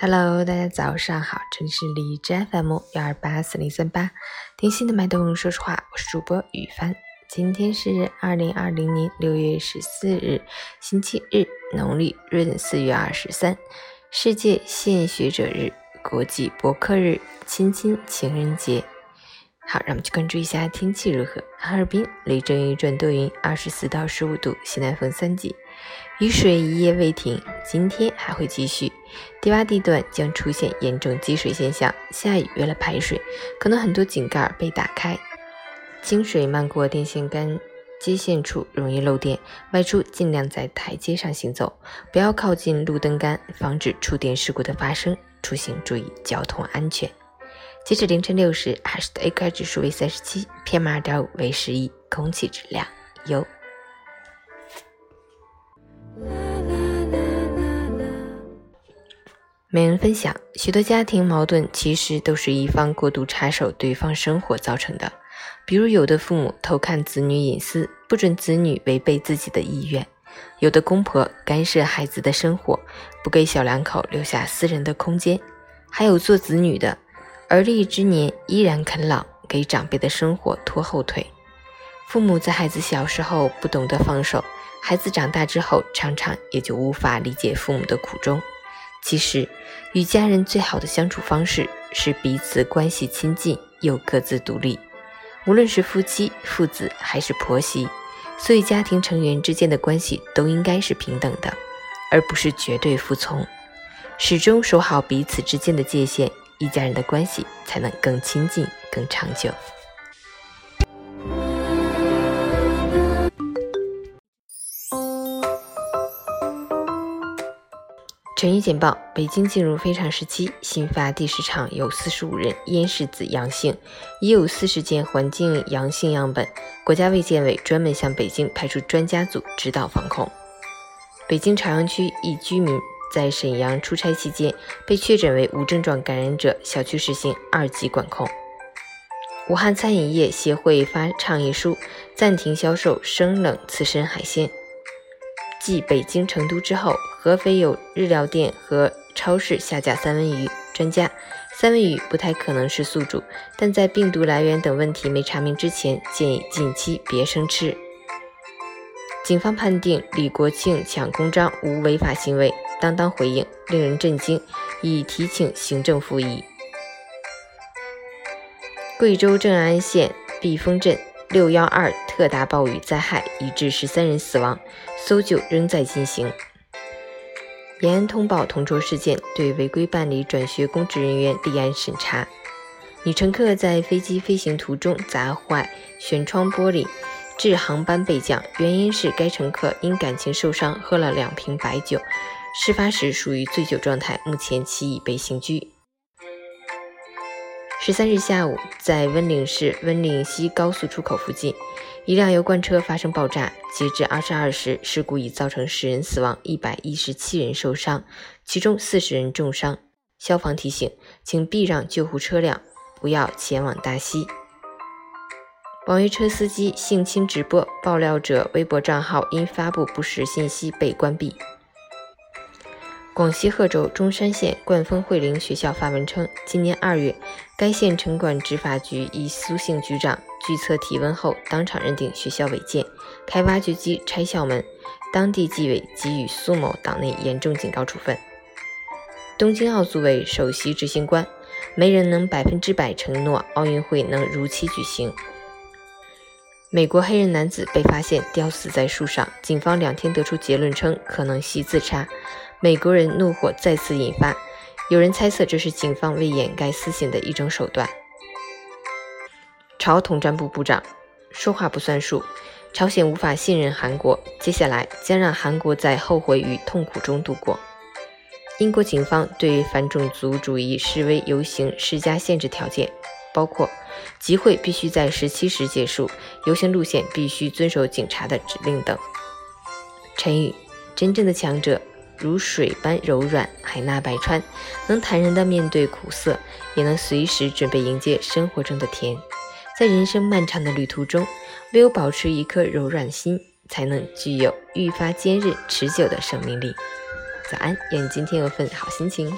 Hello，大家早上好，这里是荔枝 FM 幺二八四零三八，听心的脉动，说实话，我是主播雨帆。今天是二零二零年六月十四日，星期日，农历闰四月二十三，世界献血者日，国际博客日，亲亲情人节。好，让我们去关注一下天气如何。哈尔滨雷阵雨转多云，二十四到十五度，西南风三级，雨水一夜未停，今天还会继续。低洼地段将出现严重积水现象，下雨为了排水，可能很多井盖被打开，清水漫过电线杆接线处，容易漏电。外出尽量在台阶上行走，不要靠近路灯杆，防止触电事故的发生。出行注意交通安全。截止凌晨六时，海市的 AQI 指数为三十七，PM 二点五为十一，空气质量优。每人分享：许多家庭矛盾其实都是一方过度插手对方生活造成的。比如，有的父母偷看子女隐私，不准子女违背自己的意愿；有的公婆干涉孩子的生活，不给小两口留下私人的空间；还有做子女的。而立之年依然啃老，给长辈的生活拖后腿。父母在孩子小时候不懂得放手，孩子长大之后常常也就无法理解父母的苦衷。其实，与家人最好的相处方式是彼此关系亲近又各自独立。无论是夫妻、父子还是婆媳，所以家庭成员之间的关系都应该是平等的，而不是绝对服从。始终守好彼此之间的界限。一家人的关系才能更亲近、更长久。晨雨简报：北京进入非常时期，新发地市场有四十五人咽拭子阳性，已有四十件环境阳性样本。国家卫健委专门向北京派出专家组指导防控。北京朝阳区一居民。在沈阳出差期间被确诊为无症状感染者，小区实行二级管控。武汉餐饮业协会发倡议书，暂停销售生冷刺身海鲜。继北京、成都之后，合肥有日料店和超市下架三文鱼。专家，三文鱼不太可能是宿主，但在病毒来源等问题没查明之前，建议近期别生吃。警方判定李国庆抢公章无违法行为。当当回应令人震惊，已提请行政复议。贵州正安县碧峰镇六幺二特大暴雨灾害已致十三人死亡，搜救仍在进行。延安通报同桌事件，对违规办理转学公职人员立案审查。女乘客在飞机飞行途中砸坏舷窗玻璃，致航班备降，原因是该乘客因感情受伤喝了两瓶白酒。事发时属于醉酒状态，目前其已被刑拘。十三日下午，在温岭市温岭西高速出口附近，一辆油罐车发生爆炸。截至二十二时，事故已造成十人死亡，一百一十七人受伤，其中四十人重伤。消防提醒，请避让救护车辆，不要前往大溪。网约车司机性侵直播爆料者微博账号因发布不实信息被关闭。广西贺州中山县冠峰惠灵学校发文称，今年二月，该县城管执法局一苏姓局长拒测体温后，当场认定学校违建，开挖掘机拆校门，当地纪委给予苏某党内严重警告处分。东京奥组委首席执行官，没人能百分之百承诺奥运会能如期举行。美国黑人男子被发现吊死在树上，警方两天得出结论称可能系自杀。美国人怒火再次引发，有人猜测这是警方为掩盖私刑的一种手段。朝统战部部长说话不算数，朝鲜无法信任韩国，接下来将让韩国在后悔与痛苦中度过。英国警方对于反种族主义示威游行施加限制条件。包括集会必须在十七时结束，游行路线必须遵守警察的指令等。陈宇，真正的强者如水般柔软，海纳百川，能坦然地面对苦涩，也能随时准备迎接生活中的甜。在人生漫长的旅途中，唯有保持一颗柔软心，才能具有愈发坚韧持久的生命力。早安，愿你今天有份好心情。